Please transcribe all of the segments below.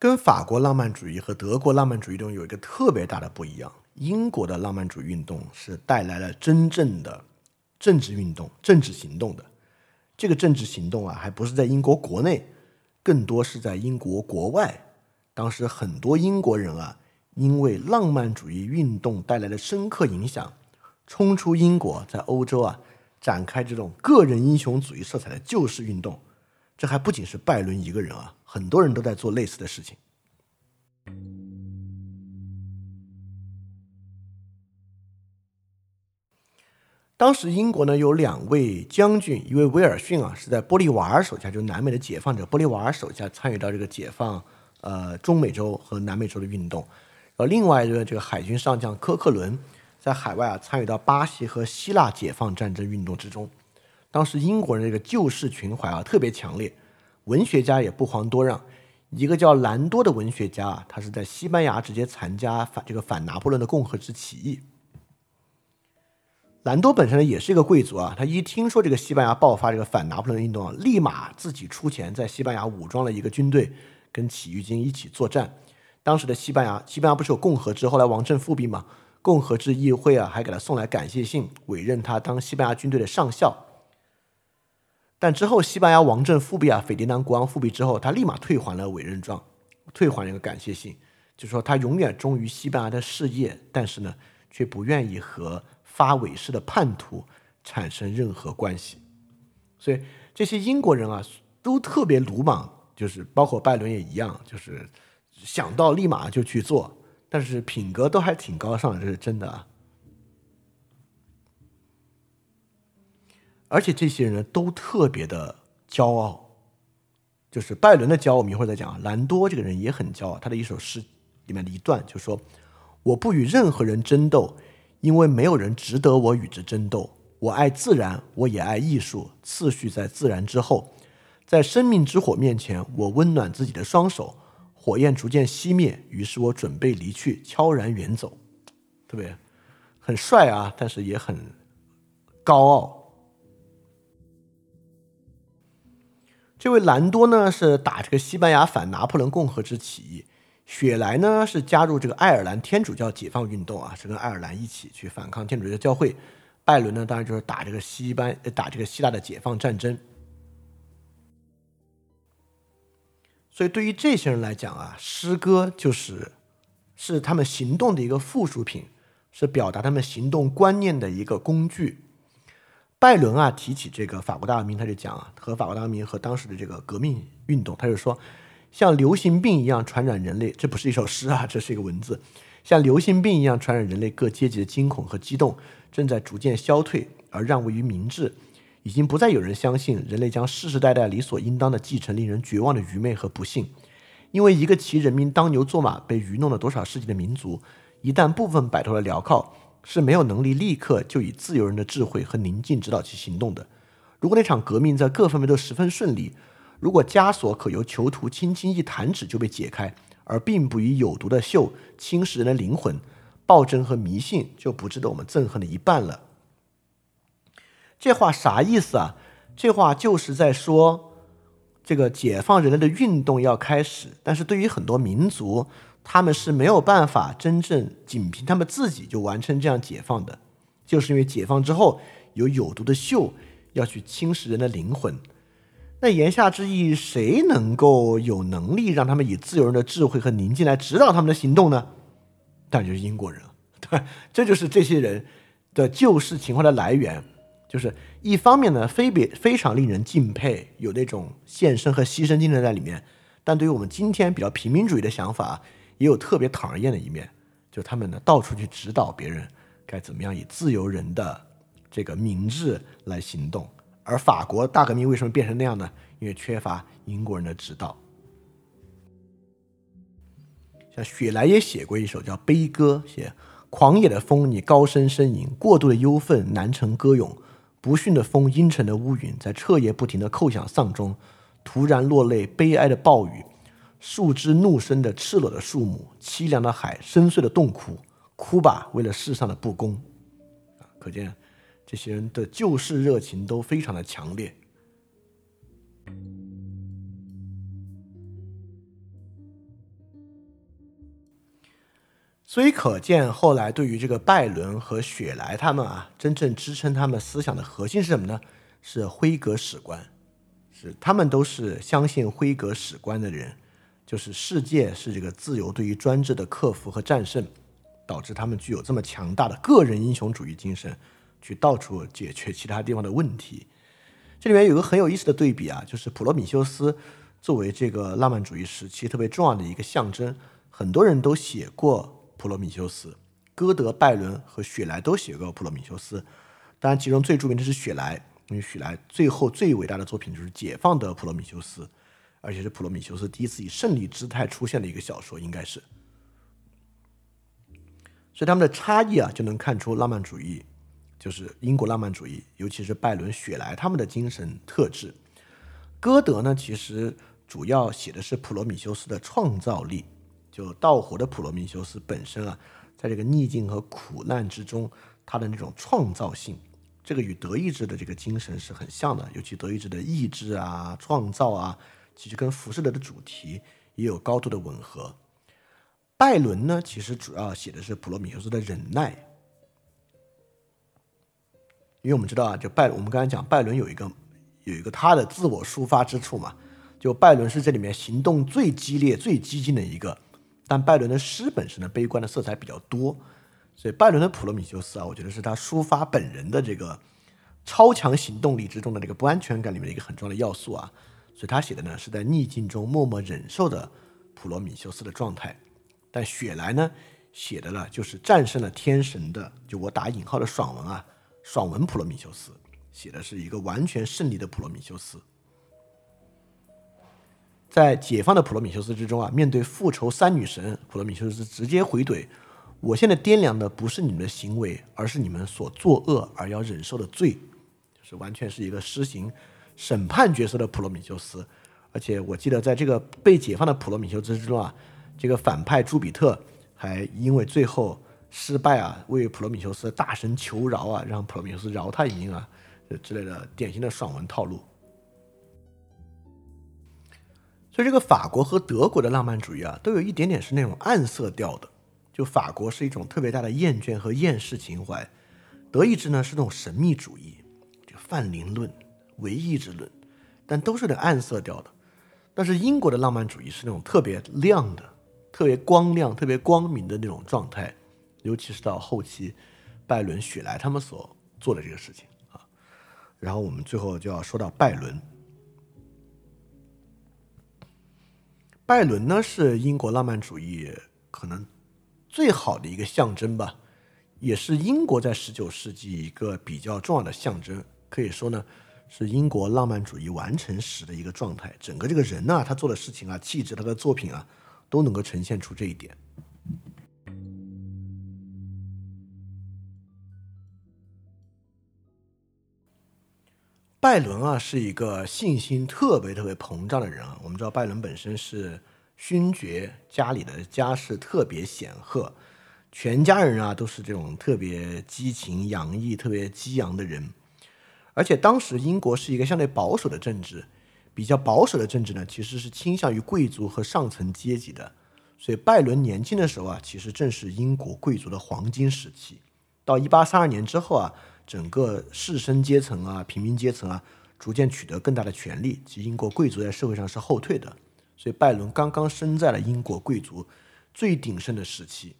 跟法国浪漫主义和德国浪漫主义中有一个特别大的不一样，英国的浪漫主义运动是带来了真正的政治运动、政治行动的。这个政治行动啊，还不是在英国国内，更多是在英国国外。当时很多英国人啊，因为浪漫主义运动带来的深刻影响，冲出英国，在欧洲啊展开这种个人英雄主义色彩的救世运动。这还不仅是拜伦一个人啊，很多人都在做类似的事情。当时英国呢有两位将军，一位威尔逊啊是在玻利瓦尔手下，就是南美的解放者玻利瓦尔手下参与到这个解放呃中美洲和南美洲的运动，然后另外一个这个海军上将科克伦在海外啊参与到巴西和希腊解放战争运动之中。当时英国人这个救世情怀啊特别强烈，文学家也不遑多让。一个叫兰多的文学家啊，他是在西班牙直接参加反这个反拿破仑的共和制起义。兰多本身呢也是一个贵族啊，他一听说这个西班牙爆发这个反拿破仑运动啊，立马自己出钱在西班牙武装了一个军队，跟起义军一起作战。当时的西班牙，西班牙不是有共和制，后来王政复辟嘛，共和制议会啊还给他送来感谢信，委任他当西班牙军队的上校。但之后，西班牙王政复辟啊，斐迪南国王复辟之后，他立马退还了委任状，退还了一个感谢信，就说他永远忠于西班牙的事业，但是呢，却不愿意和发韦誓的叛徒产生任何关系。所以这些英国人啊，都特别鲁莽，就是包括拜伦也一样，就是想到立马就去做，但是品格都还挺高尚，这是真的啊。而且这些人，都特别的骄傲，就是拜伦的骄傲，我们一会儿再讲。兰多这个人也很骄傲，他的一首诗里面的一段就说：“我不与任何人争斗，因为没有人值得我与之争斗。我爱自然，我也爱艺术，次序在自然之后。在生命之火面前，我温暖自己的双手。火焰逐渐熄灭，于是我准备离去，悄然远走。特别很帅啊，但是也很高傲。”这位兰多呢是打这个西班牙反拿破仑共和之起义，雪莱呢是加入这个爱尔兰天主教解放运动啊，是跟爱尔兰一起去反抗天主教教会。拜伦呢当然就是打这个西班打这个希腊的解放战争。所以对于这些人来讲啊，诗歌就是是他们行动的一个附属品，是表达他们行动观念的一个工具。拜伦啊，提起这个法国大革命，他就讲啊，和法国大革命和当时的这个革命运动，他就说，像流行病一样传染人类，这不是一首诗啊，这是一个文字，像流行病一样传染人类各阶级的惊恐和激动，正在逐渐消退而让位于明智，已经不再有人相信人类将世世代代理所应当的继承令人绝望的愚昧和不幸，因为一个骑人民当牛做马被愚弄了多少世纪的民族，一旦部分摆脱了镣铐。是没有能力立刻就以自由人的智慧和宁静指导其行动的。如果那场革命在各方面都十分顺利，如果枷锁可由囚徒轻轻一弹指就被解开，而并不以有毒的锈侵蚀人的灵魂，暴政和迷信就不值得我们憎恨的一半了。这话啥意思啊？这话就是在说，这个解放人类的运动要开始，但是对于很多民族。他们是没有办法真正仅凭他们自己就完成这样解放的，就是因为解放之后有有毒的锈要去侵蚀人的灵魂。那言下之意，谁能够有能力让他们以自由人的智慧和宁静来指导他们的行动呢？当然就是英国人了，对，这就是这些人的救世情怀的来源。就是一方面呢，非别非常令人敬佩，有那种献身和牺牲精神在里面，但对于我们今天比较平民主义的想法。也有特别讨人厌的一面，就他们呢到处去指导别人该怎么样以自由人的这个明智来行动。而法国大革命为什么变成那样呢？因为缺乏英国人的指导。像雪莱也写过一首叫《悲歌》，写狂野的风，你高声呻吟；过度的忧愤，难成歌咏；不驯的风，阴沉的乌云，在彻夜不停的叩响丧钟；突然落泪，悲哀的暴雨。树枝怒声的赤裸的树木，凄凉的海，深邃的洞窟，哭吧，为了世上的不公！可见这些人的救世热情都非常的强烈。所以可见，后来对于这个拜伦和雪莱他们啊，真正支撑他们思想的核心是什么呢？是辉格史观，是他们都是相信辉格史观的人，就是世界是这个自由对于专制的克服和战胜，导致他们具有这么强大的个人英雄主义精神，去到处解决其他地方的问题。这里面有个很有意思的对比啊，就是普罗米修斯作为这个浪漫主义时期特别重要的一个象征，很多人都写过。普罗米修斯，歌德、拜伦和雪莱都写过普罗米修斯，当然其中最著名的是雪莱，因为雪莱最后最伟大的作品就是《解放的普罗米修斯》，而且是普罗米修斯第一次以胜利姿态出现的一个小说，应该是。所以他们的差异啊，就能看出浪漫主义就是英国浪漫主义，尤其是拜伦、雪莱他们的精神特质。歌德呢，其实主要写的是普罗米修斯的创造力。就盗火的普罗米修斯本身啊，在这个逆境和苦难之中，他的那种创造性，这个与德意志的这个精神是很像的。尤其德意志的意志啊、创造啊，其实跟浮士德的主题也有高度的吻合。拜伦呢，其实主要写的是普罗米修斯的忍耐，因为我们知道啊，就拜，我们刚才讲拜伦有一个有一个他的自我抒发之处嘛，就拜伦是这里面行动最激烈、最激进的一个。但拜伦的诗本身的悲观的色彩比较多，所以拜伦的普罗米修斯啊，我觉得是他抒发本人的这个超强行动力之中的这个不安全感里面的一个很重要的要素啊。所以他写的呢是在逆境中默默忍受的普罗米修斯的状态。但雪莱呢写的呢就是战胜了天神的，就我打引号的爽文啊，爽文普罗米修斯写的是一个完全胜利的普罗米修斯。在解放的普罗米修斯之中啊，面对复仇三女神，普罗米修斯直接回怼：“我现在掂量的不是你们的行为，而是你们所作恶而要忍受的罪。”就是完全是一个施行审判角色的普罗米修斯。而且我记得在这个被解放的普罗米修斯之中啊，这个反派朱比特还因为最后失败啊，为普罗米修斯大声求饶啊，让普罗米修斯饶他一命啊，之类的典型的爽文套路。所以，这个法国和德国的浪漫主义啊，都有一点点是那种暗色调的。就法国是一种特别大的厌倦和厌世情怀，德意志呢是那种神秘主义，就泛灵论、唯意志论，但都是有点暗色调的。但是英国的浪漫主义是那种特别亮的、特别光亮、特别光明的那种状态，尤其是到后期，拜伦、雪莱他们所做的这个事情啊。然后我们最后就要说到拜伦。拜伦呢是英国浪漫主义可能最好的一个象征吧，也是英国在十九世纪一个比较重要的象征。可以说呢，是英国浪漫主义完成时的一个状态。整个这个人呢，他做的事情啊，气质，他的作品啊，都能够呈现出这一点。拜伦啊，是一个信心特别特别膨胀的人啊。我们知道拜伦本身是勋爵，家里的家世特别显赫，全家人啊都是这种特别激情洋溢、特别激昂的人。而且当时英国是一个相对保守的政治，比较保守的政治呢，其实是倾向于贵族和上层阶级的。所以拜伦年轻的时候啊，其实正是英国贵族的黄金时期。到一八三二年之后啊。整个士绅阶层啊，平民阶层啊，逐渐取得更大的权利。及英国贵族在社会上是后退的，所以拜伦刚刚生在了英国贵族最鼎盛的时期。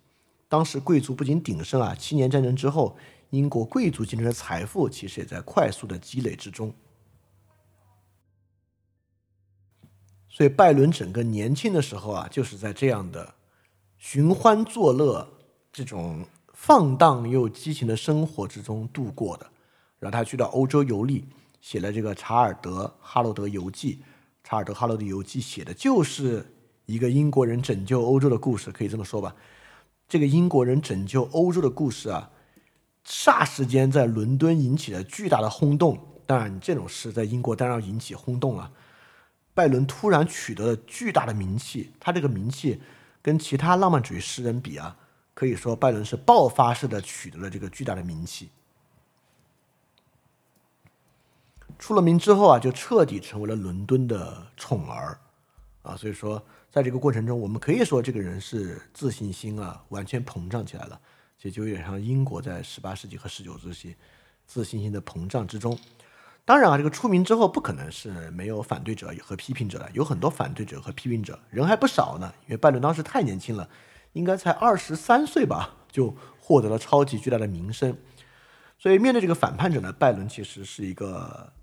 当时贵族不仅鼎盛啊，七年战争之后，英国贵族阶层的财富其实也在快速的积累之中。所以拜伦整个年轻的时候啊，就是在这样的寻欢作乐这种。放荡又激情的生活之中度过的，然后他去到欧洲游历，写了这个《查尔德·哈罗德游记》。查尔德·哈罗德游记写的就是一个英国人拯救欧洲的故事，可以这么说吧。这个英国人拯救欧洲的故事啊，霎时间在伦敦引起了巨大的轰动。当然，这种事在英国当然要引起轰动了。拜伦突然取得了巨大的名气，他这个名气跟其他浪漫主义诗人比啊。可以说，拜伦是爆发式的取得了这个巨大的名气。出了名之后啊，就彻底成为了伦敦的宠儿啊。所以说，在这个过程中，我们可以说这个人是自信心啊完全膨胀起来了，其实就有点像英国在十八世纪和十九世纪自信心的膨胀之中。当然啊，这个出名之后不可能是没有反对者和批评者的，有很多反对者和批评者，人还不少呢。因为拜伦当时太年轻了，应该才二十三岁吧，就获得了超级巨大的名声。所以面对这个反叛者呢，拜伦其实是一个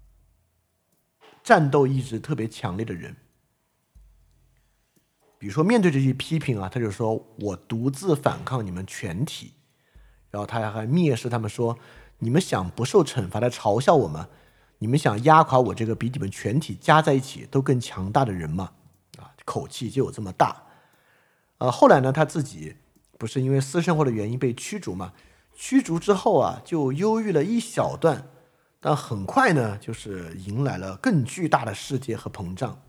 战斗意志特别强烈的人。比如说面对这些批评啊，他就说我独自反抗你们全体，然后他还蔑视他们说，你们想不受惩罚的嘲笑我吗？你们想压垮我这个比你们全体加在一起都更强大的人吗？啊，口气就有这么大。呃，后来呢，他自己不是因为私生活的原因被驱逐嘛？驱逐之后啊，就忧郁了一小段，但很快呢，就是迎来了更巨大的世界和膨胀。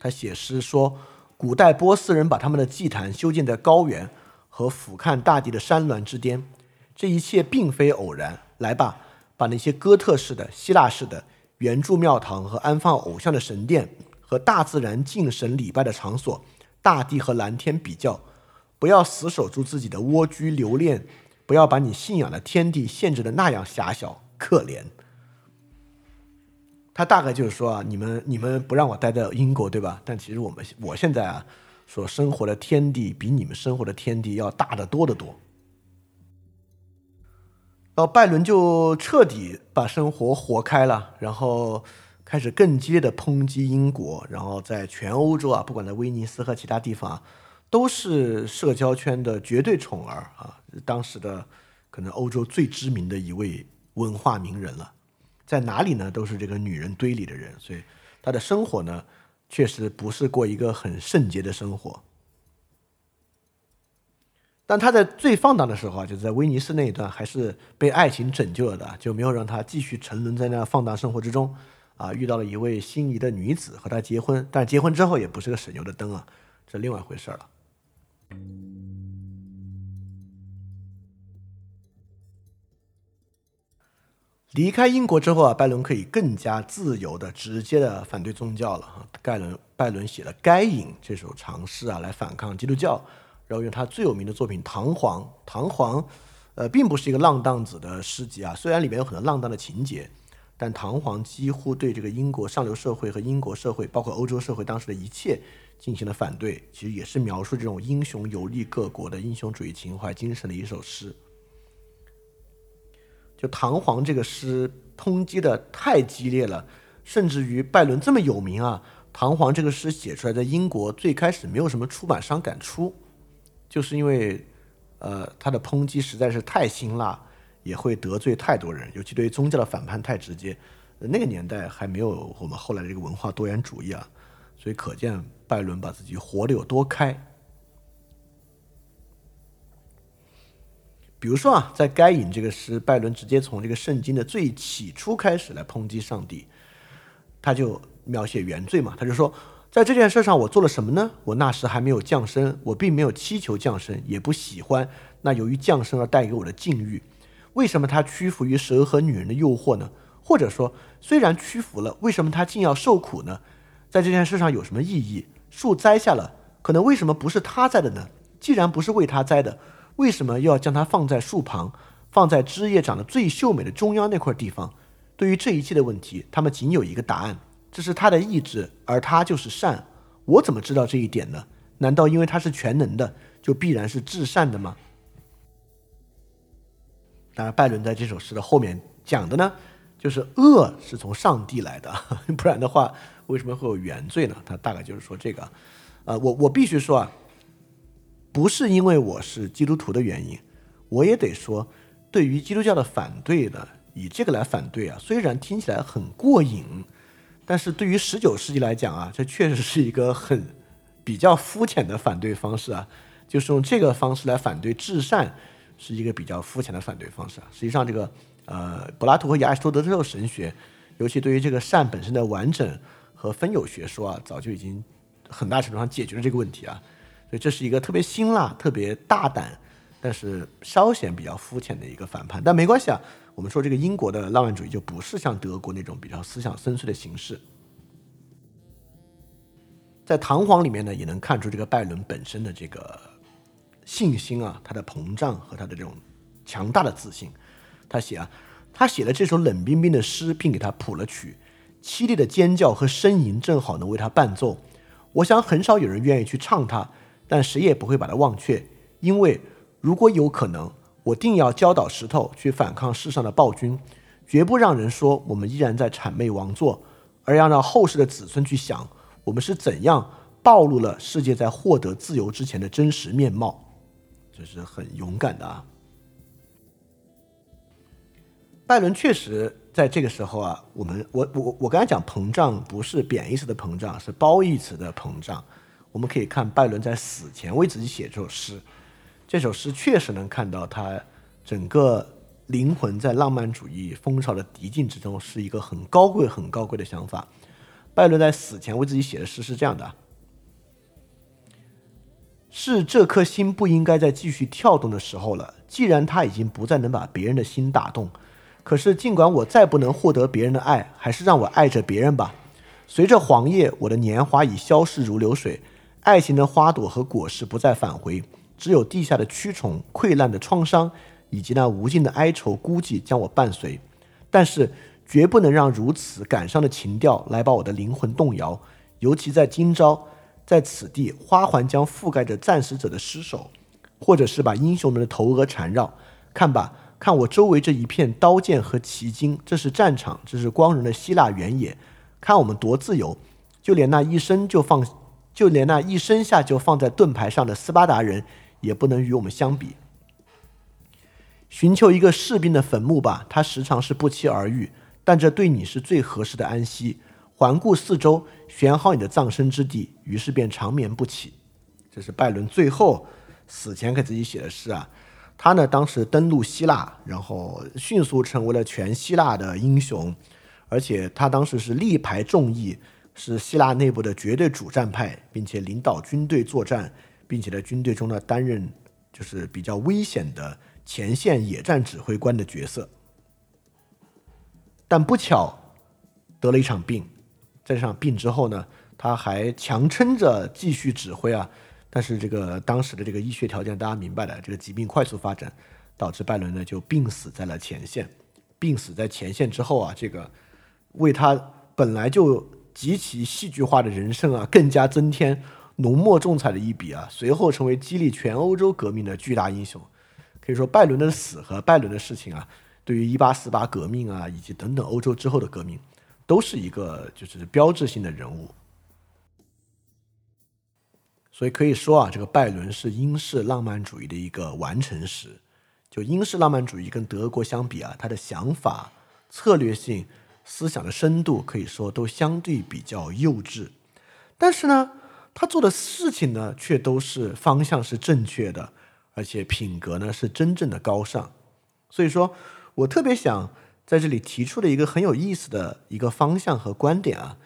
他写诗说，古代波斯人把他们的祭坛修建在高原和俯瞰大地的山峦之巅。这一切并非偶然。来吧，把那些哥特式的、希腊式的圆柱庙堂和安放偶像的神殿和大自然敬神礼拜的场所、大地和蓝天比较，不要死守住自己的蜗居留恋，不要把你信仰的天地限制的那样狭小可怜。他大概就是说啊，你们你们不让我待在英国，对吧？但其实我们我现在啊，所生活的天地比你们生活的天地要大得多得多。然后拜伦就彻底把生活活开了，然后开始更激烈的抨击英国，然后在全欧洲啊，不管在威尼斯和其他地方啊，都是社交圈的绝对宠儿啊，当时的可能欧洲最知名的一位文化名人了，在哪里呢，都是这个女人堆里的人，所以他的生活呢，确实不是过一个很圣洁的生活。但他在最放荡的时候啊，就是在威尼斯那一段，还是被爱情拯救了的，就没有让他继续沉沦在那放荡生活之中。啊，遇到了一位心仪的女子，和他结婚，但结婚之后也不是个省油的灯啊，这另外一回事了。离开英国之后啊，拜伦可以更加自由的、直接的反对宗教了啊。盖伦拜伦写了《该隐》这首长诗啊，来反抗基督教。然后用他最有名的作品《唐璜》，《唐璜》，呃，并不是一个浪荡子的诗集啊。虽然里面有很多浪荡的情节，但《唐璜》几乎对这个英国上流社会和英国社会，包括欧洲社会当时的一切进行了反对。其实也是描述这种英雄游历各国的英雄主义情怀精神的一首诗。就《唐璜》这个诗抨击的太激烈了，甚至于拜伦这么有名啊，《唐璜》这个诗写出来在英国最开始没有什么出版商敢出。就是因为，呃，他的抨击实在是太辛辣，也会得罪太多人，尤其对宗教的反叛太直接。那个年代还没有我们后来的这个文化多元主义啊，所以可见拜伦把自己活得有多开。比如说啊，在《该隐》这个诗，拜伦直接从这个圣经的最起初开始来抨击上帝，他就描写原罪嘛，他就说。在这件事上，我做了什么呢？我那时还没有降生，我并没有祈求降生，也不喜欢那由于降生而带给我的境遇。为什么他屈服于蛇和女人的诱惑呢？或者说，虽然屈服了，为什么他竟要受苦呢？在这件事上有什么意义？树栽下了，可能为什么不是他栽的呢？既然不是为他栽的，为什么又要将它放在树旁，放在枝叶长得最秀美的中央那块地方？对于这一切的问题，他们仅有一个答案。这是他的意志，而他就是善。我怎么知道这一点呢？难道因为他是全能的，就必然是至善的吗？当然，拜伦在这首诗的后面讲的呢，就是恶是从上帝来的，不然的话，为什么会有原罪呢？他大概就是说这个。呃，我我必须说啊，不是因为我是基督徒的原因，我也得说，对于基督教的反对呢，以这个来反对啊，虽然听起来很过瘾。但是对于十九世纪来讲啊，这确实是一个很比较肤浅的反对方式啊，就是用这个方式来反对至善，是一个比较肤浅的反对方式啊。实际上，这个呃，柏拉图和亚里士多德这种神学，尤其对于这个善本身的完整和分有学说啊，早就已经很大程度上解决了这个问题啊。这是一个特别辛辣、特别大胆但是稍显比较肤浅的一个反叛。但没关系啊，我们说这个英国的浪漫主义就不是像德国那种比较思想深邃的形式。在《唐璜》里面呢，也能看出这个拜伦本身的这个信心啊，他的膨胀和他的这种强大的自信。他写啊，他写了这首冷冰冰的诗，并给他谱了曲，凄厉的尖叫和呻吟正好能为他伴奏。我想很少有人愿意去唱它，但谁也不会把它忘却，因为如果有可能，我定要教导石头去反抗世上的暴君，绝不让人说我们依然在谄媚王座，而要让后世的子孙去想。我们是怎样暴露了世界在获得自由之前的真实面貌？这是很勇敢的啊！拜伦确实在这个时候啊，我们我我我刚才讲膨胀不是贬义词的膨胀，是褒义词的膨胀。我们可以看拜伦在死前为自己写这首诗，这首诗确实能看到他整个灵魂在浪漫主义风潮的敌境之中是一个很高贵、很高贵的想法。拜伦在死前为自己写的诗是这样的：是这颗心不应该再继续跳动的时候了。既然他已经不再能把别人的心打动，可是尽管我再不能获得别人的爱，还是让我爱着别人吧。随着黄叶，我的年华已消逝如流水，爱情的花朵和果实不再返回，只有地下的蛆虫、溃烂的创伤以及那无尽的哀愁孤寂将我伴随。但是。绝不能让如此感伤的情调来把我的灵魂动摇，尤其在今朝，在此地，花环将覆盖着战死者的尸首，或者是把英雄们的头额缠绕。看吧，看我周围这一片刀剑和奇经，这是战场，这是光荣的希腊原野。看我们多自由，就连那一生就放，就连那一生下就放在盾牌上的斯巴达人，也不能与我们相比。寻求一个士兵的坟墓吧，他时常是不期而遇。但这对你是最合适的安息。环顾四周，选好你的葬身之地，于是便长眠不起。这是拜伦最后死前给自己写的诗啊。他呢，当时登陆希腊，然后迅速成为了全希腊的英雄，而且他当时是力排众议，是希腊内部的绝对主战派，并且领导军队作战，并且在军队中呢担任就是比较危险的前线野战指挥官的角色。但不巧得了一场病，在这场病之后呢，他还强撑着继续指挥啊。但是这个当时的这个医学条件，大家明白的，这个疾病快速发展，导致拜伦呢就病死在了前线。病死在前线之后啊，这个为他本来就极其戏剧化的人生啊，更加增添浓墨重彩的一笔啊。随后成为激励全欧洲革命的巨大英雄。可以说，拜伦的死和拜伦的事情啊。对于一八四八革命啊，以及等等欧洲之后的革命，都是一个就是标志性的人物。所以可以说啊，这个拜伦是英式浪漫主义的一个完成时。就英式浪漫主义跟德国相比啊，他的想法、策略性、思想的深度，可以说都相对比较幼稚。但是呢，他做的事情呢，却都是方向是正确的，而且品格呢是真正的高尚。所以说。我特别想在这里提出的一个很有意思的一个方向和观点啊，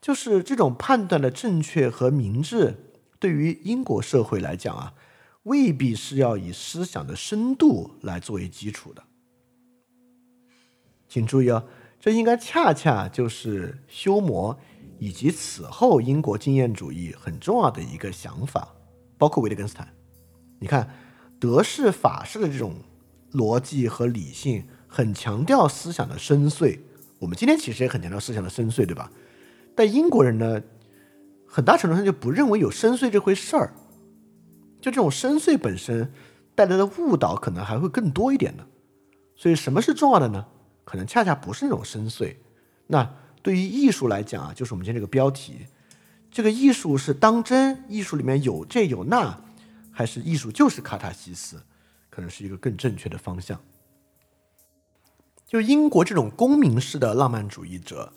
就是这种判断的正确和明智，对于英国社会来讲啊，未必是要以思想的深度来作为基础的。请注意啊，这应该恰恰就是休谟以及此后英国经验主义很重要的一个想法，包括维特根斯坦。你看，德式、法式的这种。逻辑和理性很强调思想的深邃，我们今天其实也很强调思想的深邃，对吧？但英国人呢，很大程度上就不认为有深邃这回事儿，就这种深邃本身带来的误导可能还会更多一点呢。所以什么是重要的呢？可能恰恰不是那种深邃。那对于艺术来讲啊，就是我们今天这个标题，这个艺术是当真，艺术里面有这有那，还是艺术就是卡塔西斯？可能是一个更正确的方向。就英国这种公民式的浪漫主义者，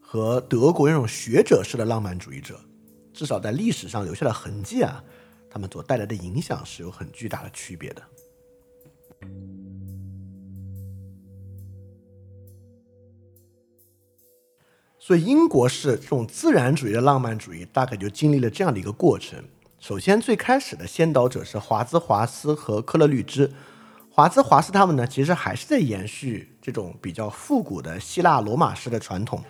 和德国那种学者式的浪漫主义者，至少在历史上留下的痕迹啊，他们所带来的影响是有很巨大的区别的。所以，英国式这种自然主义的浪漫主义，大概就经历了这样的一个过程：首先，最开始的先导者是华兹华斯和科勒律支。华兹华斯他们呢，其实还是在延续这种比较复古的希腊罗马式的传统，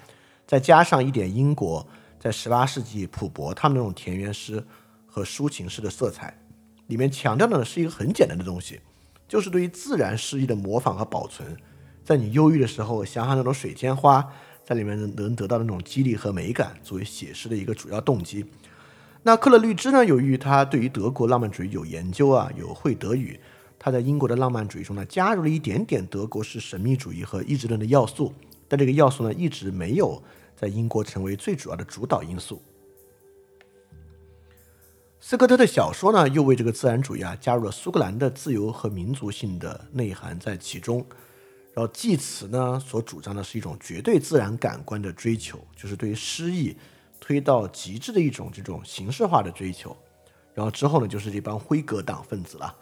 再加上一点英国在十八世纪普伯他们那种田园诗和抒情诗的色彩，里面强调的呢是一个很简单的东西，就是对于自然诗意的模仿和保存。在你忧郁的时候，想想那种水仙花，在里面能得到的那种激励和美感，作为写诗的一个主要动机。那克勒律支呢？由于他对于德国浪漫主义有研究啊，有会德语，他在英国的浪漫主义中呢，加入了一点点德国式神秘主义和意志论的要素，但这个要素呢，一直没有在英国成为最主要的主导因素。斯科特的小说呢，又为这个自然主义啊，加入了苏格兰的自由和民族性的内涵在其中。然后济慈呢，所主张的是一种绝对自然感官的追求，就是对于诗意。推到极致的一种这种形式化的追求，然后之后呢，就是这帮辉格党分子了。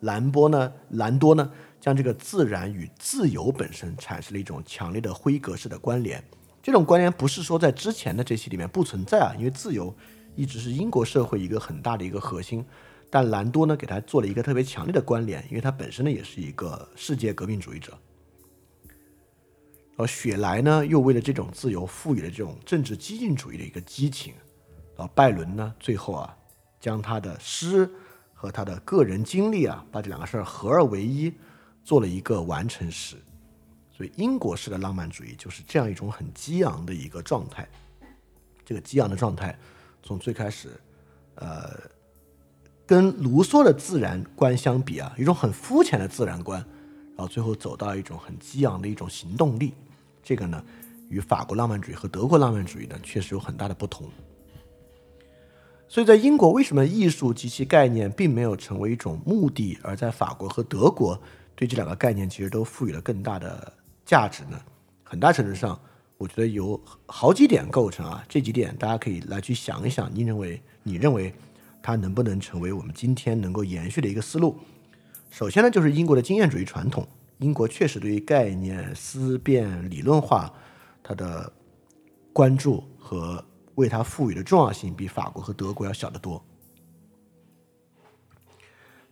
兰波呢，兰多呢，将这个自然与自由本身产生了一种强烈的辉格式的关联。这种关联不是说在之前的这些里面不存在啊，因为自由一直是英国社会一个很大的一个核心。但兰多呢，给他做了一个特别强烈的关联，因为他本身呢也是一个世界革命主义者。而雪莱呢，又为了这种自由，赋予了这种政治激进主义的一个激情。然后拜伦呢，最后啊，将他的诗和他的个人经历啊，把这两个事儿合二为一，做了一个完成时。所以英国式的浪漫主义就是这样一种很激昂的一个状态。这个激昂的状态，从最开始，呃，跟卢梭的自然观相比啊，一种很肤浅的自然观。然后最后走到一种很激昂的一种行动力，这个呢，与法国浪漫主义和德国浪漫主义呢确实有很大的不同。所以在英国，为什么艺术及其概念并没有成为一种目的，而在法国和德国对这两个概念其实都赋予了更大的价值呢？很大程度上，我觉得有好几点构成啊，这几点大家可以来去想一想，你认为你认为它能不能成为我们今天能够延续的一个思路？首先呢，就是英国的经验主义传统。英国确实对于概念思辨理论化，它的关注和为它赋予的重要性，比法国和德国要小得多。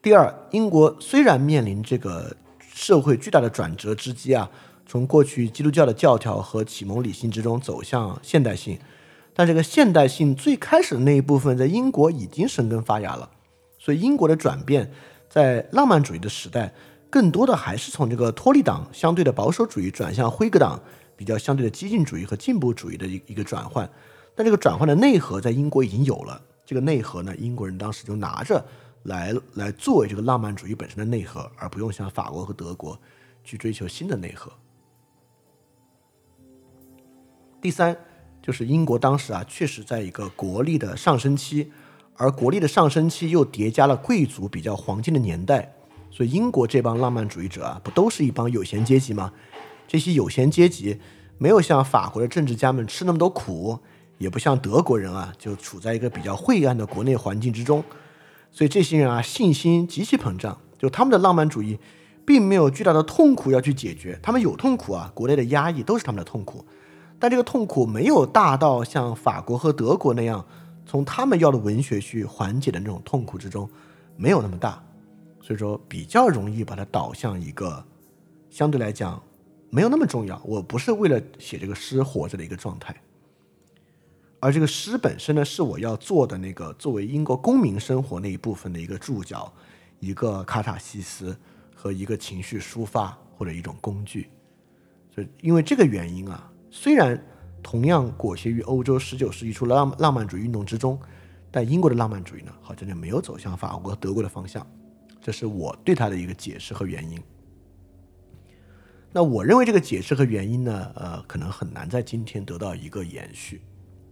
第二，英国虽然面临这个社会巨大的转折之机啊，从过去基督教的教条和启蒙理性之中走向现代性，但这个现代性最开始的那一部分在英国已经生根发芽了，所以英国的转变。在浪漫主义的时代，更多的还是从这个托利党相对的保守主义转向辉格党比较相对的激进主义和进步主义的一一个转换。但这个转换的内核在英国已经有了，这个内核呢，英国人当时就拿着来来作为这个浪漫主义本身的内核，而不用像法国和德国去追求新的内核。第三，就是英国当时啊，确实在一个国力的上升期。而国力的上升期又叠加了贵族比较黄金的年代，所以英国这帮浪漫主义者啊，不都是一帮有闲阶级吗？这些有闲阶级没有像法国的政治家们吃那么多苦，也不像德国人啊，就处在一个比较晦暗的国内环境之中，所以这些人啊，信心极其膨胀，就他们的浪漫主义并没有巨大的痛苦要去解决，他们有痛苦啊，国内的压抑都是他们的痛苦，但这个痛苦没有大到像法国和德国那样。从他们要的文学去缓解的那种痛苦之中，没有那么大，所以说比较容易把它导向一个相对来讲没有那么重要。我不是为了写这个诗活着的一个状态，而这个诗本身呢，是我要做的那个作为英国公民生活那一部分的一个注脚，一个卡塔西斯和一个情绪抒发或者一种工具。所以因为这个原因啊，虽然。同样裹挟于欧洲十九世纪初浪浪漫主义运动之中，但英国的浪漫主义呢，好像就没有走向法国和德国的方向，这是我对它的一个解释和原因。那我认为这个解释和原因呢，呃，可能很难在今天得到一个延续，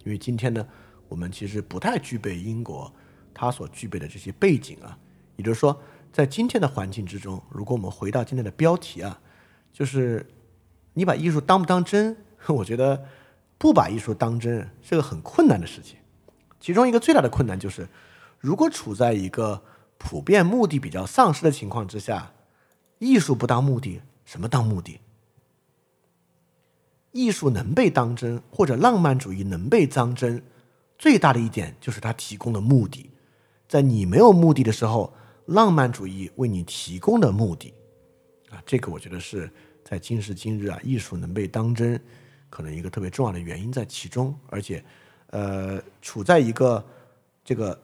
因为今天呢，我们其实不太具备英国它所具备的这些背景啊，也就是说，在今天的环境之中，如果我们回到今天的标题啊，就是你把艺术当不当真，我觉得。不把艺术当真是个很困难的事情，其中一个最大的困难就是，如果处在一个普遍目的比较丧失的情况之下，艺术不当目的，什么当目的？艺术能被当真，或者浪漫主义能被当真，最大的一点就是它提供的目的，在你没有目的的时候，浪漫主义为你提供的目的。啊，这个我觉得是在今时今日啊，艺术能被当真，可能一个特别重要的原因在其中，而且呃，处在一个这个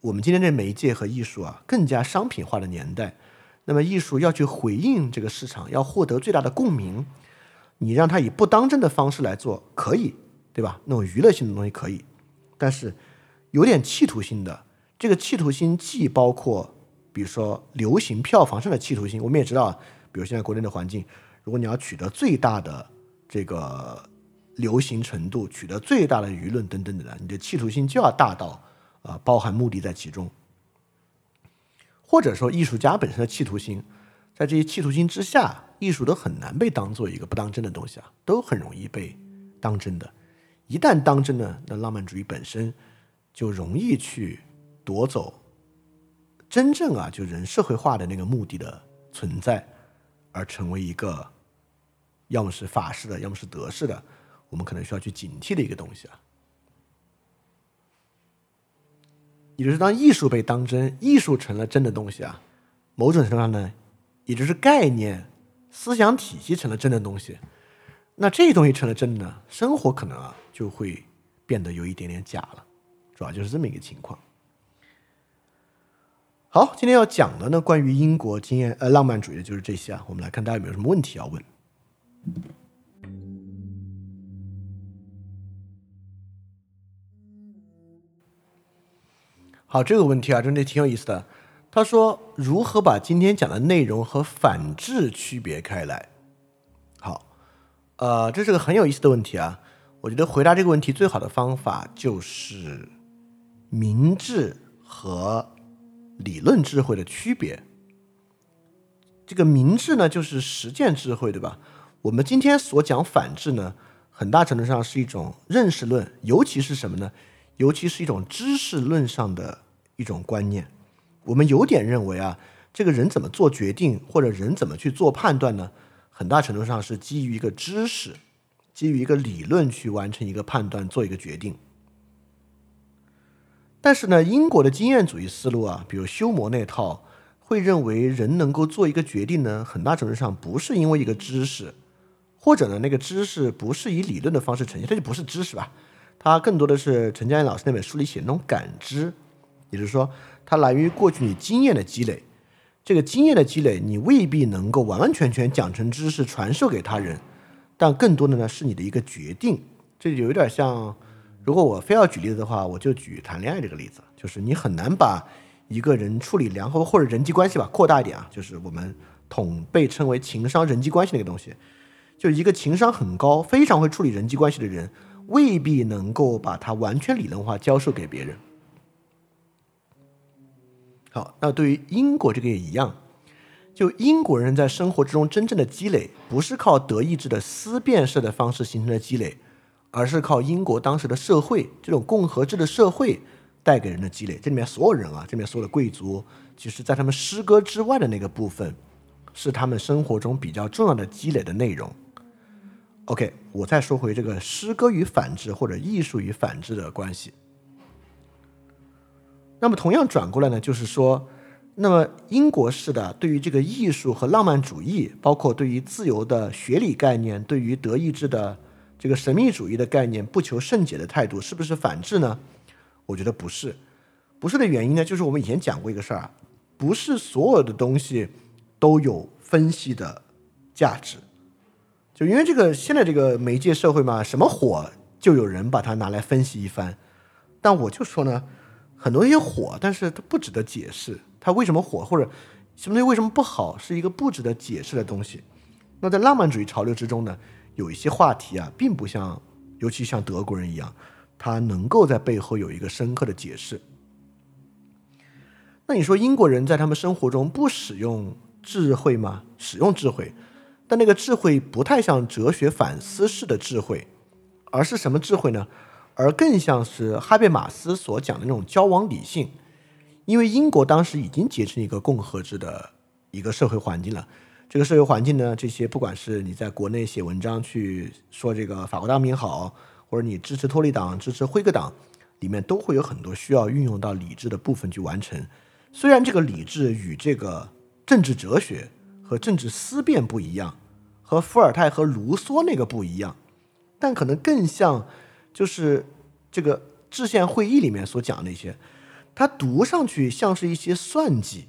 我们今天这媒介和艺术啊更加商品化的年代，那么艺术要去回应这个市场，要获得最大的共鸣，你让它以不当真的方式来做，可以，对吧？那种娱乐性的东西可以，但是有点企图心的，这个企图心既包括。比如说流行票房上的企图心，我们也知道，比如现在国内的环境，如果你要取得最大的这个流行程度，取得最大的舆论等等等等，你的企图心就要大到啊，包含目的在其中。或者说艺术家本身的企图心，在这些企图心之下，艺术都很难被当做一个不当真的东西啊，都很容易被当真的。一旦当真呢，那浪漫主义本身就容易去夺走。真正啊，就人社会化的那个目的的存在，而成为一个要么是法式的，要么是德式的，我们可能需要去警惕的一个东西啊。也就是当艺术被当真，艺术成了真的东西啊，某种程度上呢，也就是概念、思想体系成了真的东西，那这东西成了真的，生活可能啊就会变得有一点点假了，主要就是这么一个情况。好，今天要讲的呢，关于英国经验呃浪漫主义的就是这些啊。我们来看大家有没有什么问题要问。好，这个问题啊，真的挺有意思的。他说如何把今天讲的内容和反制区别开来？好，呃，这是个很有意思的问题啊。我觉得回答这个问题最好的方法就是明智和。理论智慧的区别，这个明智呢，就是实践智慧，对吧？我们今天所讲反智呢，很大程度上是一种认识论，尤其是什么呢？尤其是一种知识论上的一种观念。我们有点认为啊，这个人怎么做决定，或者人怎么去做判断呢？很大程度上是基于一个知识，基于一个理论去完成一个判断，做一个决定。但是呢，英国的经验主义思路啊，比如休谟那套，会认为人能够做一个决定呢，很大程度上不是因为一个知识，或者呢，那个知识不是以理论的方式呈现，它就不是知识吧？它更多的是陈嘉映老师那本书里写的那种感知，也就是说，它来源于过去你经验的积累。这个经验的积累，你未必能够完完全全讲成知识传授给他人，但更多的呢，是你的一个决定。这就有点像。如果我非要举例子的话，我就举谈恋爱这个例子，就是你很难把一个人处理良好或者人际关系吧扩大一点啊，就是我们统被称为情商人际关系那个东西，就一个情商很高、非常会处理人际关系的人，未必能够把它完全理论化教授给别人。好，那对于英国这个也一样，就英国人在生活之中真正的积累，不是靠德意志的思辨式的方式形成的积累。而是靠英国当时的社会这种共和制的社会带给人的积累，这里面所有人啊，这里面所有的贵族，其实在他们诗歌之外的那个部分，是他们生活中比较重要的积累的内容。OK，我再说回这个诗歌与反制或者艺术与反制的关系。那么同样转过来呢，就是说，那么英国式的对于这个艺术和浪漫主义，包括对于自由的学理概念，对于德意志的。这个神秘主义的概念，不求甚解的态度，是不是反制呢？我觉得不是，不是的原因呢，就是我们以前讲过一个事儿啊，不是所有的东西都有分析的价值。就因为这个现在这个媒介社会嘛，什么火就有人把它拿来分析一番。但我就说呢，很多东西火，但是它不值得解释，它为什么火或者什么东西为什么不好，是一个不值得解释的东西。那在浪漫主义潮流之中呢？有一些话题啊，并不像，尤其像德国人一样，他能够在背后有一个深刻的解释。那你说英国人在他们生活中不使用智慧吗？使用智慧，但那个智慧不太像哲学反思式的智慧，而是什么智慧呢？而更像是哈贝马斯所讲的那种交往理性。因为英国当时已经结成一个共和制的一个社会环境了。这个社会环境呢，这些不管是你在国内写文章去说这个法国大革命好，或者你支持托利党、支持辉格党，里面都会有很多需要运用到理智的部分去完成。虽然这个理智与这个政治哲学政治思辨不一样，和伏尔泰和卢梭那个不一样，但可能更像就是这个制宪会议里面所讲的那些，它读上去像是一些算计。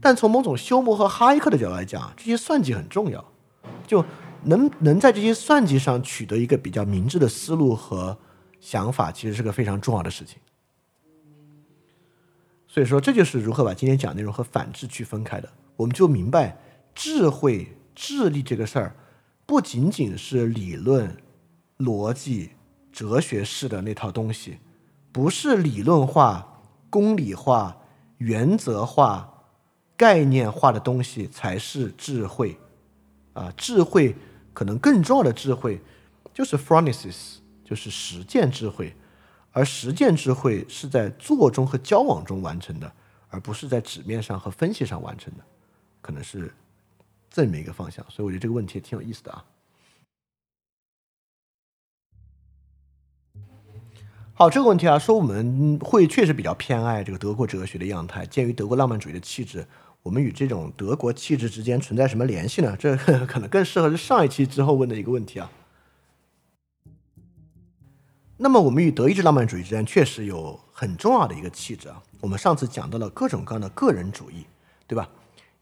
但从某种休谟和哈耶克的角度来讲，这些算计很重要，就能能在这些算计上取得一个比较明智的思路和想法，其实是个非常重要的事情。所以说，这就是如何把今天讲内容和反智区分开的。我们就明白，智慧、智力这个事儿，不仅仅是理论、逻辑、哲学式的那套东西，不是理论化、公理化、原则化、概念化的东西才是智慧。啊，智慧可能更重要的智慧，就是 phronesis，就是实践智慧。而实践智慧是在做中和交往中完成的，而不是在纸面上和分析上完成的，可能是这么一个方向。所以我觉得这个问题也挺有意思的啊。好，这个问题啊，说我们会确实比较偏爱这个德国哲学的样态，鉴于德国浪漫主义的气质，我们与这种德国气质之间存在什么联系呢？这 可能更适合是上一期之后问的一个问题啊。那么，我们与德意志浪漫主义之间确实有很重要的一个气质啊。我们上次讲到了各种各样的个人主义，对吧？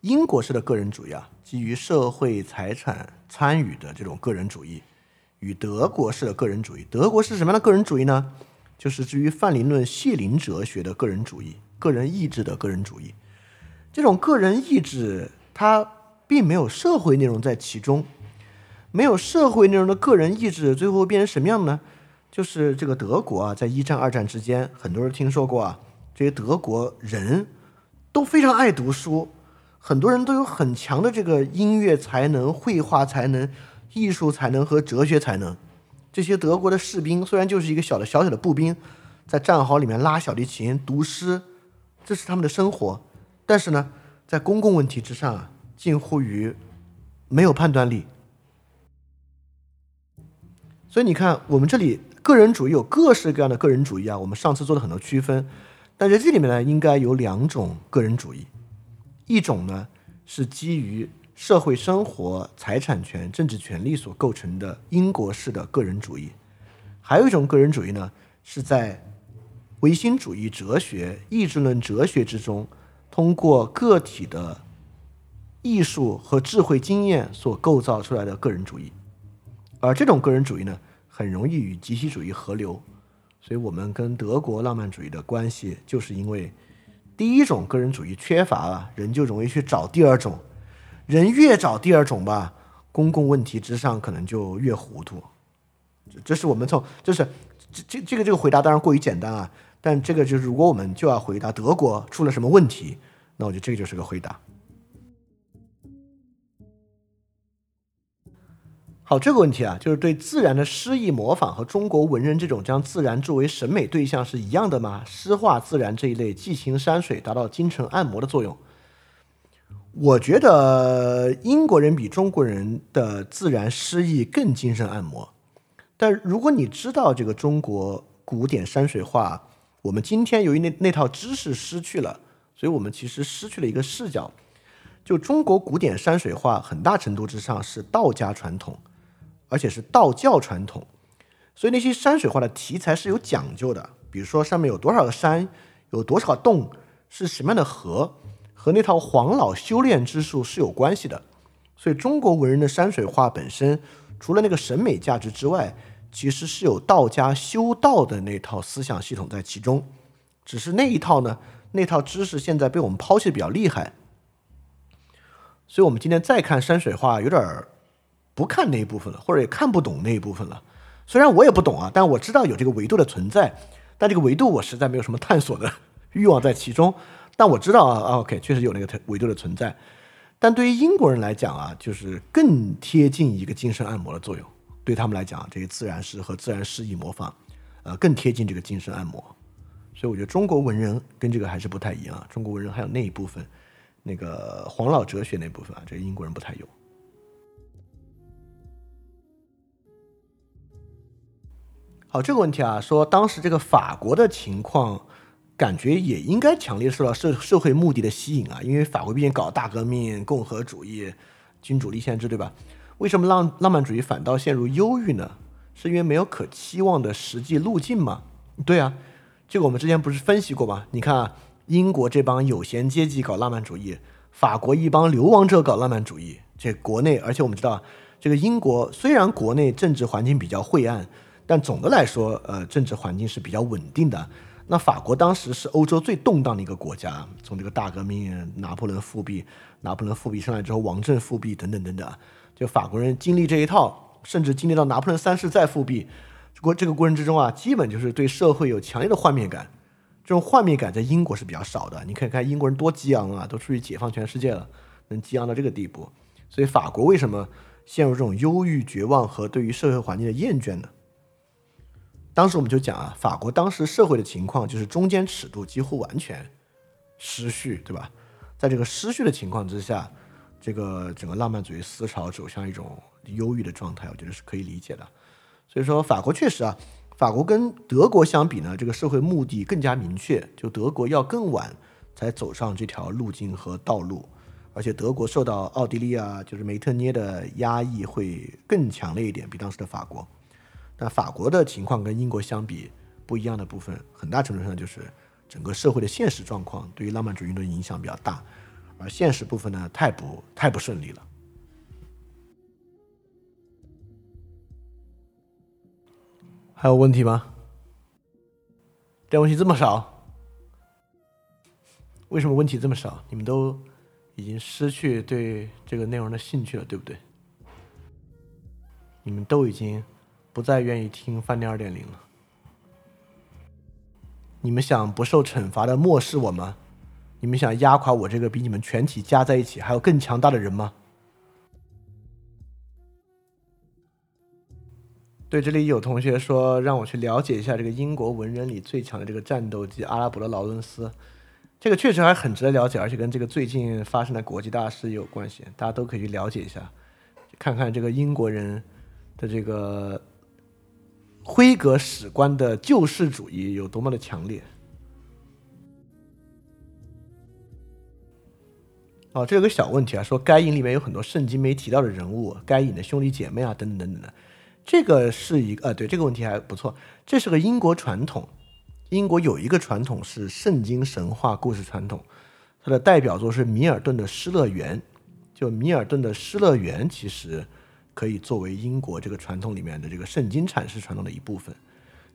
英国式的个人主义啊，基于社会财产参与的这种个人主义，与德国式的个人主义，德国是什么样的个人主义呢？就是基于范林论谢林哲学的个人主义，个人意志的个人主义。这种个人意志，它并没有社会内容在其中，没有社会内容的个人意志，最后变成什么样呢？就是这个德国啊，在一战、二战之间，很多人听说过啊。这些德国人都非常爱读书，很多人都有很强的这个音乐才能、绘画才能、艺术才能和哲学才能。这些德国的士兵虽然就是一个小的小小的步兵，在战壕里面拉小提琴、读诗，这是他们的生活。但是呢，在公共问题之上啊，近乎于没有判断力。所以你看，我们这里。个人主义有各式各样的个人主义啊，我们上次做了很多区分，但在这里面呢，应该有两种个人主义，一种呢是基于社会生活、财产权、政治权利所构成的英国式的个人主义，还有一种个人主义呢是在唯心主义哲学、意志论哲学之中，通过个体的艺术和智慧经验所构造出来的个人主义，而这种个人主义呢。很容易与集体主义合流，所以我们跟德国浪漫主义的关系，就是因为第一种个人主义缺乏了，人就容易去找第二种，人越找第二种吧，公共问题之上可能就越糊涂。这是我们从，就是这这这个这个回答当然过于简单啊，但这个就是如果我们就要回答德国出了什么问题，那我觉得这个就是个回答。好，这个问题啊，就是对自然的诗意模仿和中国文人这种将自然作为审美对象是一样的吗？诗化自然这一类寄情山水，达到精神按摩的作用。我觉得英国人比中国人的自然诗意更精神按摩。但如果你知道这个中国古典山水画，我们今天由于那那套知识失去了，所以我们其实失去了一个视角。就中国古典山水画，很大程度之上是道家传统。而且是道教传统，所以那些山水画的题材是有讲究的。比如说上面有多少个山，有多少洞，是什么样的河，和那套黄老修炼之术是有关系的。所以中国文人的山水画本身，除了那个审美价值之外，其实是有道家修道的那套思想系统在其中。只是那一套呢，那套知识现在被我们抛弃的比较厉害。所以我们今天再看山水画，有点儿。不看那一部分了，或者也看不懂那一部分了。虽然我也不懂啊，但我知道有这个维度的存在。但这个维度我实在没有什么探索的欲望在其中。但我知道啊，OK，确实有那个维度的存在。但对于英国人来讲啊，就是更贴近一个精神按摩的作用。对他们来讲，这些自然诗和自然诗意模仿，呃，更贴近这个精神按摩。所以我觉得中国文人跟这个还是不太一样。中国文人还有那一部分，那个黄老哲学那部分啊，这个英国人不太有。好，这个问题啊，说当时这个法国的情况，感觉也应该强烈受到社社会目的的吸引啊，因为法国毕竟搞大革命、共和主义、君主立宪制，对吧？为什么浪浪漫主义反倒陷入忧郁呢？是因为没有可期望的实际路径吗？对啊，这个我们之前不是分析过吗？你看啊，英国这帮有闲阶级搞浪漫主义，法国一帮流亡者搞浪漫主义，这国内，而且我们知道，这个英国虽然国内政治环境比较晦暗，但总的来说，呃，政治环境是比较稳定的。那法国当时是欧洲最动荡的一个国家，从这个大革命、拿破仑复辟、拿破仑复辟上来之后，王政复辟等等等等，就法国人经历这一套。甚至经历到拿破仑三世再复辟，过这个过程之中啊，基本就是对社会有强烈的幻灭感。这种幻灭感在英国是比较少的。你可以看英国人多激昂啊，都出去解放全世界了，能激昂到这个地步。所以法国为什么陷入这种忧郁、绝望和对于社会环境的厌倦呢？当时我们就讲啊，法国当时社会的情况就是中间尺度几乎完全失序，对吧？在这个失序的情况之下，这个整个浪漫主义思潮走向一种。忧郁的状态，我觉得是可以理解的。所以说，法国确实啊，法国跟德国相比呢，这个社会目的更加明确。就德国要更晚才走上这条路径和道路，而且德国受到奥地利啊，就是梅特涅的压抑会更强烈一点，比当时的法国。但法国的情况跟英国相比不一样的部分，很大程度上就是整个社会的现实状况对于浪漫主义运动影响比较大，而现实部分呢，太不太不顺利了。还有问题吗？这问题这么少，为什么问题这么少？你们都已经失去对这个内容的兴趣了，对不对？你们都已经不再愿意听饭店二点零了。你们想不受惩罚的漠视我吗？你们想压垮我这个比你们全体加在一起还有更强大的人吗？对，这里有同学说让我去了解一下这个英国文人里最强的这个战斗机阿拉伯的劳伦斯，这个确实还很值得了解，而且跟这个最近发生的国际大事有关系，大家都可以去了解一下，看看这个英国人的这个辉格史观的救世主义有多么的强烈。哦，这有个小问题啊，说该隐里面有很多圣经没提到的人物，该隐的兄弟姐妹啊，等等等等的。这个是一个呃，对这个问题还不错。这是个英国传统，英国有一个传统是圣经神话故事传统，它的代表作是米尔顿的《失乐园》。就米尔顿的《失乐园》其实可以作为英国这个传统里面的这个圣经阐释传统的一部分。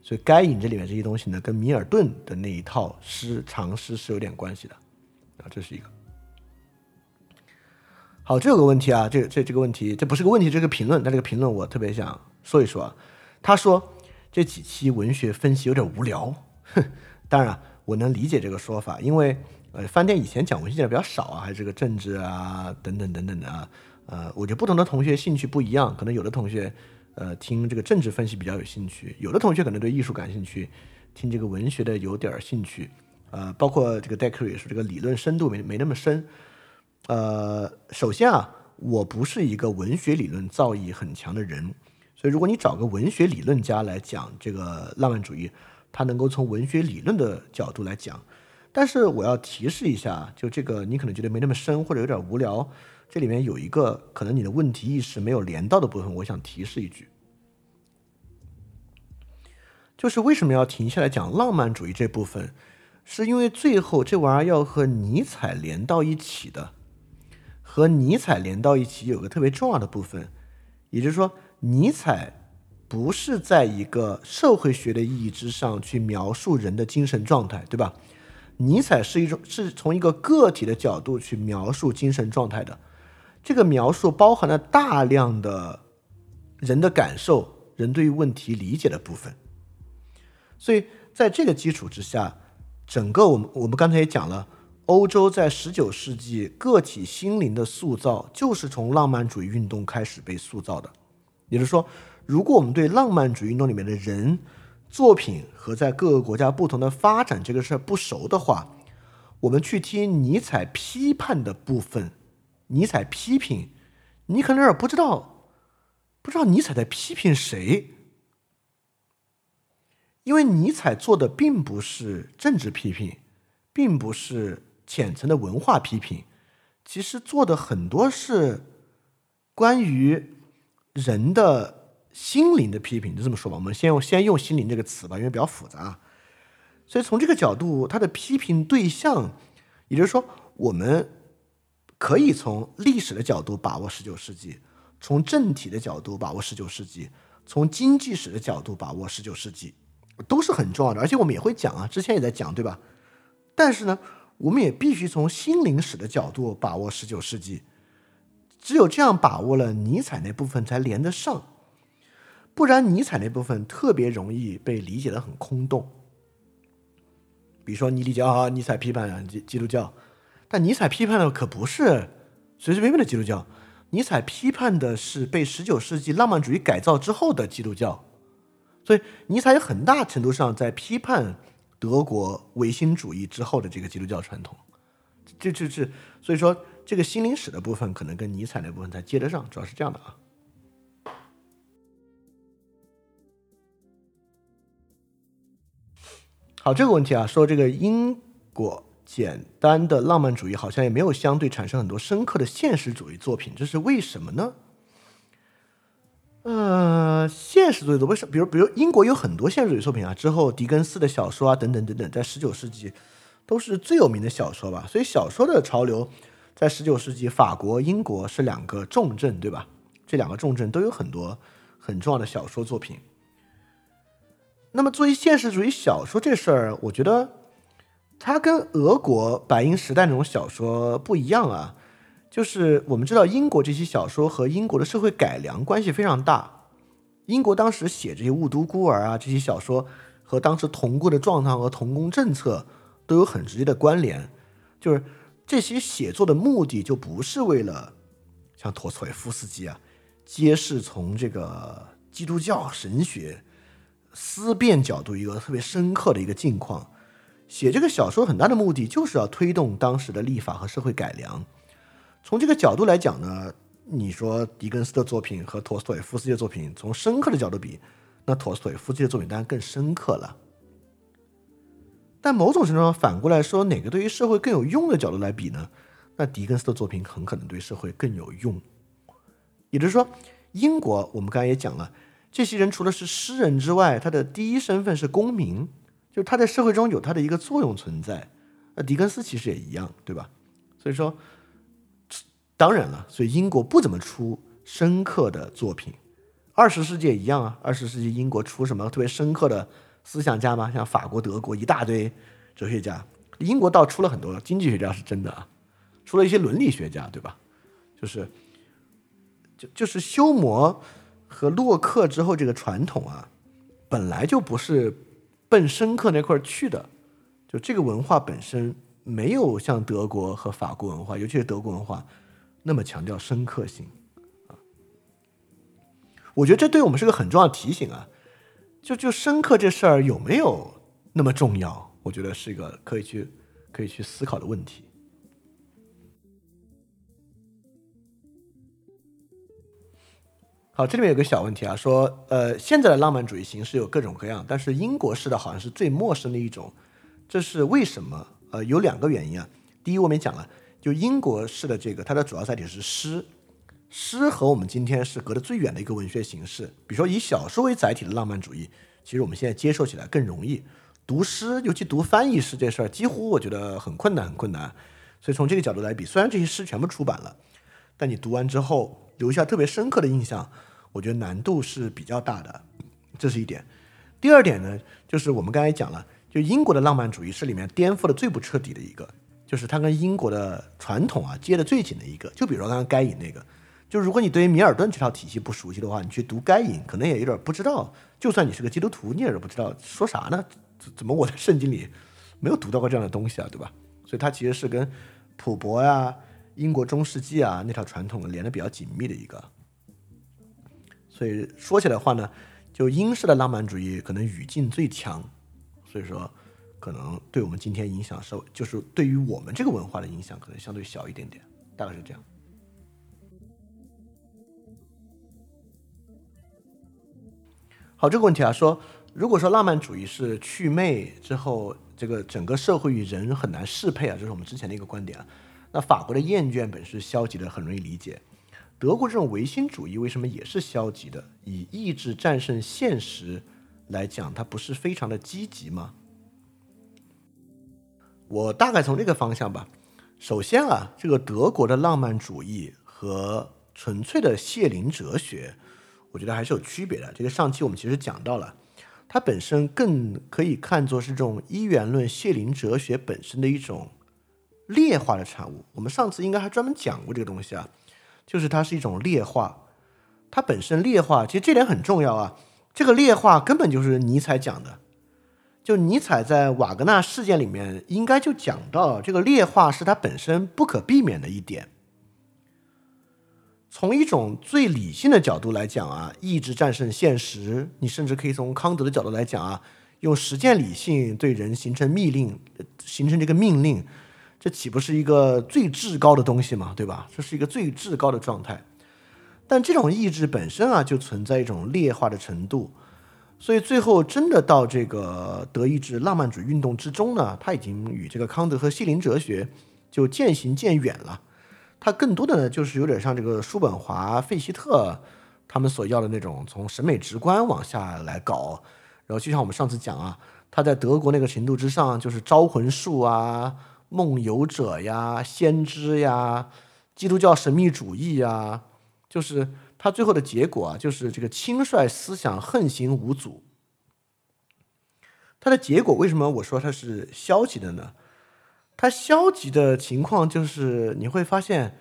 所以该隐这里面这些东西呢，跟米尔顿的那一套诗长诗是有点关系的啊，这是一个。好，这有个问题啊，这这这个问题，这不是个问题，这个评论，但这个评论我特别想。说一说啊，他说这几期文学分析有点无聊。哼，当然我能理解这个说法，因为呃，饭店以前讲文学讲的比较少啊，还是这个政治啊等等等等的啊。呃，我觉得不同的同学兴趣不一样，可能有的同学呃听这个政治分析比较有兴趣，有的同学可能对艺术感兴趣，听这个文学的有点兴趣。呃，包括这个戴克也说这个理论深度没没那么深。呃，首先啊，我不是一个文学理论造诣很强的人。所以，如果你找个文学理论家来讲这个浪漫主义，他能够从文学理论的角度来讲。但是，我要提示一下，就这个你可能觉得没那么深，或者有点无聊。这里面有一个可能你的问题意识没有连到的部分，我想提示一句，就是为什么要停下来讲浪漫主义这部分，是因为最后这玩意儿要和尼采连到一起的，和尼采连到一起有个特别重要的部分，也就是说。尼采不是在一个社会学的意义之上去描述人的精神状态，对吧？尼采是一种是从一个个体的角度去描述精神状态的，这个描述包含了大量的人的感受、人对于问题理解的部分。所以在这个基础之下，整个我们我们刚才也讲了，欧洲在十九世纪个体心灵的塑造，就是从浪漫主义运动开始被塑造的。也就是说，如果我们对浪漫主义运动里面的人、作品和在各个国家不同的发展这个事儿不熟的话，我们去听尼采批判的部分，尼采批评，你可能有点不知道，不知道尼采在批评谁。因为尼采做的并不是政治批评，并不是浅层的文化批评，其实做的很多是关于人的心灵的批评，就这么说吧。我们先用先用“心灵”这个词吧，因为比较复杂。所以从这个角度，他的批评对象，也就是说，我们可以从历史的角度把握十九世纪，从政体的角度把握十九世纪，从经济史的角度把握十九世纪。都是很重要的，而且我们也会讲啊，之前也在讲，对吧？但是呢，我们也必须从心灵史的角度把握十九世纪，只有这样把握了尼采那部分才连得上，不然尼采那部分特别容易被理解的很空洞。比如说，你理解啊，尼采批判基基督教，但尼采批判的可不是随随便便的基督教，尼采批判的是被十九世纪浪漫主义改造之后的基督教。所以，尼采有很大程度上在批判德国唯心主义之后的这个基督教传统，这、这、这，所以说这个心灵史的部分可能跟尼采那部分才接得上，主要是这样的啊。好，这个问题啊，说这个英国简单的浪漫主义好像也没有相对产生很多深刻的现实主义作品，这是为什么呢？呃，现实主义的为什？比如，比如英国有很多现实主义作品啊，之后狄更斯的小说啊，等等等等，在十九世纪都是最有名的小说吧。所以小说的潮流在十九世纪，法国、英国是两个重镇，对吧？这两个重镇都有很多很重要的小说作品。那么，作为现实主义小说这事儿，我觉得它跟俄国白银时代那种小说不一样啊。就是我们知道，英国这些小说和英国的社会改良关系非常大。英国当时写这些雾都孤儿啊，这些小说和当时童工的状态和童工政策都有很直接的关联。就是这些写作的目的就不是为了像陀思妥耶夫斯基啊，揭示从这个基督教神学思辨角度一个特别深刻的一个境况。写这个小说很大的目的就是要推动当时的立法和社会改良。从这个角度来讲呢，你说狄更斯的作品和陀思妥耶夫斯基的作品，从深刻的角度比，那陀思妥耶夫斯基的作品当然更深刻了。但某种程度上反过来说，哪个对于社会更有用的角度来比呢？那狄更斯的作品很可能对社会更有用。也就是说，英国我们刚才也讲了，这些人除了是诗人之外，他的第一身份是公民，就是他在社会中有他的一个作用存在。那狄更斯其实也一样，对吧？所以说。当然了，所以英国不怎么出深刻的作品。二十世纪也一样啊，二十世纪英国出什么特别深刻的思想家吗？像法国、德国一大堆哲学家，英国倒出了很多经济学家，是真的啊，出了一些伦理学家，对吧？就是，就就是休谟和洛克之后这个传统啊，本来就不是奔深刻那块去的，就这个文化本身没有像德国和法国文化，尤其是德国文化。那么强调深刻性啊，我觉得这对我们是个很重要的提醒啊。就就深刻这事儿有没有那么重要？我觉得是一个可以去可以去思考的问题。好，这里面有个小问题啊，说呃，现在的浪漫主义形式有各种各样，但是英国式的好像是最陌生的一种，这是为什么？呃，有两个原因啊。第一，我们也讲了。就英国式的这个，它的主要载体是诗，诗和我们今天是隔得最远的一个文学形式。比如说以小说为载体的浪漫主义，其实我们现在接受起来更容易。读诗，尤其读翻译诗这事儿，几乎我觉得很困难，很困难。所以从这个角度来比，虽然这些诗全部出版了，但你读完之后留下特别深刻的印象，我觉得难度是比较大的。这是一点。第二点呢，就是我们刚才讲了，就英国的浪漫主义是里面颠覆的最不彻底的一个。就是它跟英国的传统啊接的最紧的一个，就比如说刚刚该隐那个，就如果你对于米尔顿这套体系不熟悉的话，你去读该隐可能也有点不知道。就算你是个基督徒，你也是不知道说啥呢？怎么我在圣经里没有读到过这样的东西啊，对吧？所以它其实是跟普伯呀、英国中世纪啊那套传统连的比较紧密的一个。所以说起来话呢，就英式的浪漫主义可能语境最强，所以说。可能对我们今天影响稍，就是对于我们这个文化的影响可能相对小一点点，大概是这样。好，这个问题啊，说如果说浪漫主义是祛魅之后，这个整个社会与人很难适配啊，这是我们之前的一个观点啊。那法国的厌倦本是消极的，很容易理解。德国这种唯心主义为什么也是消极的？以意志战胜现实来讲，它不是非常的积极吗？我大概从这个方向吧。首先啊，这个德国的浪漫主义和纯粹的谢林哲学，我觉得还是有区别的。这个上期我们其实讲到了，它本身更可以看作是这种一元论谢林哲学本身的一种劣化的产物。我们上次应该还专门讲过这个东西啊。就是它是一种劣化，它本身劣化，其实这点很重要啊。这个劣化根本就是尼采讲的，就尼采在瓦格纳事件里面应该就讲到，这个劣化是它本身不可避免的一点。从一种最理性的角度来讲啊，意志战胜现实，你甚至可以从康德的角度来讲啊，用实践理性对人形成密令，形成这个命令。这岂不是一个最至高的东西嘛？对吧？这是一个最至高的状态。但这种意志本身啊，就存在一种劣化的程度。所以最后真的到这个德意志浪漫主义运动之中呢，他已经与这个康德和西林哲学就渐行渐远了。他更多的呢，就是有点像这个叔本华、费希特他们所要的那种从审美直观往下来搞。然后就像我们上次讲啊，他在德国那个程度之上，就是招魂术啊。梦游者呀，先知呀，基督教神秘主义呀，就是他最后的结果啊，就是这个轻率思想横行无阻。它的结果为什么我说它是消极的呢？它消极的情况就是你会发现，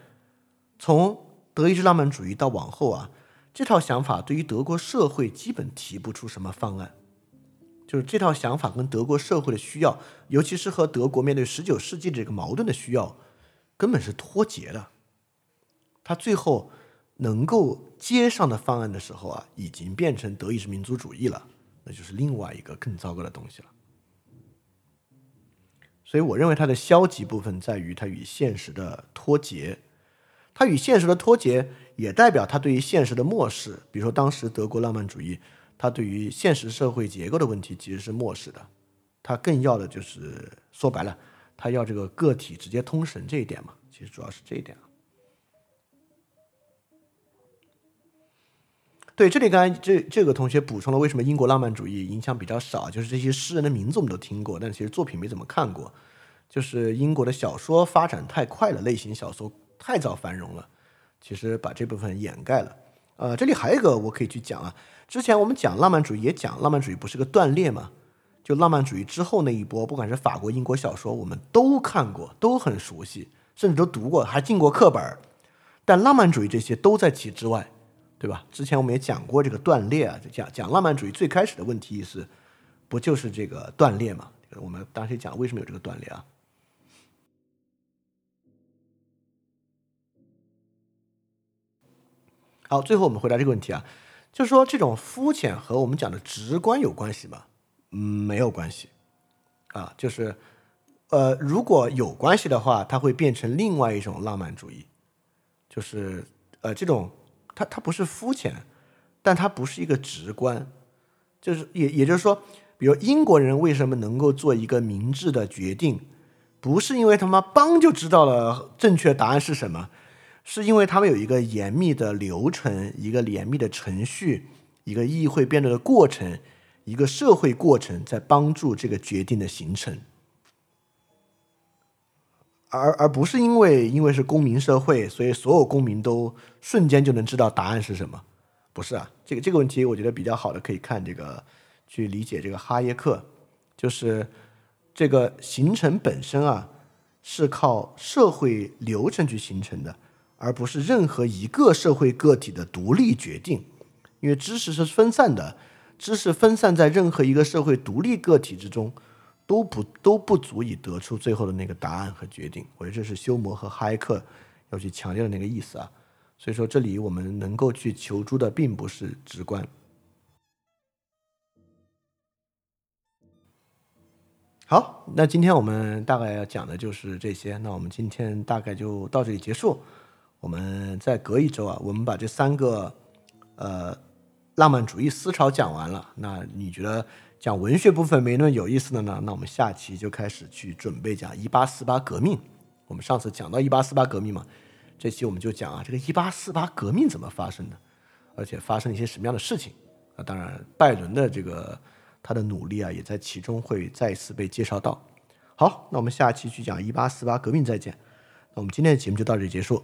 从德意志浪漫主义到往后啊，这套想法对于德国社会基本提不出什么方案。就是这套想法跟德国社会的需要，尤其是和德国面对十九世纪这个矛盾的需要，根本是脱节的。他最后能够接上的方案的时候啊，已经变成德意志民族主义了，那就是另外一个更糟糕的东西了。所以，我认为它的消极部分在于它与现实的脱节，它与现实的脱节也代表它对于现实的漠视。比如说，当时德国浪漫主义。他对于现实社会结构的问题其实是漠视的，他更要的就是说白了，他要这个个体直接通神这一点嘛，其实主要是这一点啊。对，这里刚才这这个同学补充了为什么英国浪漫主义影响比较少，就是这些诗人的名字我们都听过，但其实作品没怎么看过，就是英国的小说发展太快了，类型小说太早繁荣了，其实把这部分掩盖了。呃，这里还有一个我可以去讲啊。之前我们讲浪漫主义，也讲浪漫主义不是个断裂吗？就浪漫主义之后那一波，不管是法国、英国小说，我们都看过，都很熟悉，甚至都读过，还进过课本儿。但浪漫主义这些都在其之外，对吧？之前我们也讲过这个断裂啊，就讲讲浪漫主义最开始的问题意识，不就是这个断裂吗？我们当时讲为什么有这个断裂啊？好，最后我们回答这个问题啊。就是说，这种肤浅和我们讲的直观有关系吗？嗯，没有关系，啊，就是，呃，如果有关系的话，它会变成另外一种浪漫主义，就是，呃，这种它它不是肤浅，但它不是一个直观，就是也也就是说，比如英国人为什么能够做一个明智的决定，不是因为他妈帮就知道了正确答案是什么。是因为他们有一个严密的流程，一个严密的程序，一个议会辩论的过程，一个社会过程，在帮助这个决定的形成，而而不是因为因为是公民社会，所以所有公民都瞬间就能知道答案是什么？不是啊，这个这个问题我觉得比较好的可以看这个去理解这个哈耶克，就是这个形成本身啊是靠社会流程去形成的。而不是任何一个社会个体的独立决定，因为知识是分散的，知识分散在任何一个社会独立个体之中，都不都不足以得出最后的那个答案和决定。我觉得这是休谟和哈耶克要去强调的那个意思啊。所以说，这里我们能够去求助的并不是直观。好，那今天我们大概要讲的就是这些。那我们今天大概就到这里结束。我们再隔一周啊，我们把这三个呃浪漫主义思潮讲完了。那你觉得讲文学部分没那么有意思的呢，那我们下期就开始去准备讲一八四八革命。我们上次讲到一八四八革命嘛，这期我们就讲啊，这个一八四八革命怎么发生的，而且发生了一些什么样的事情啊？当然，拜伦的这个他的努力啊，也在其中会再次被介绍到。好，那我们下期去讲一八四八革命再见。那我们今天的节目就到这里结束。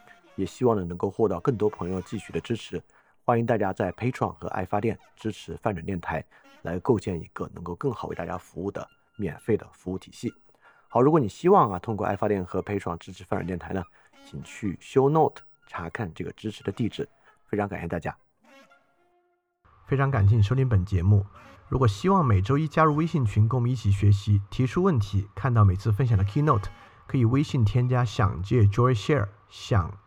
也希望呢能够获得更多朋友继续的支持，欢迎大家在 Patreon 和爱发电支持泛转电台，来构建一个能够更好为大家服务的免费的服务体系。好，如果你希望啊通过爱发电和 Patreon 支持泛转电台呢，请去 Show Note 查看这个支持的地址。非常感谢大家，非常感谢你收听本节目。如果希望每周一加入微信群，跟我们一起学习，提出问题，看到每次分享的 Keynote，可以微信添加想借 Joy Share 想。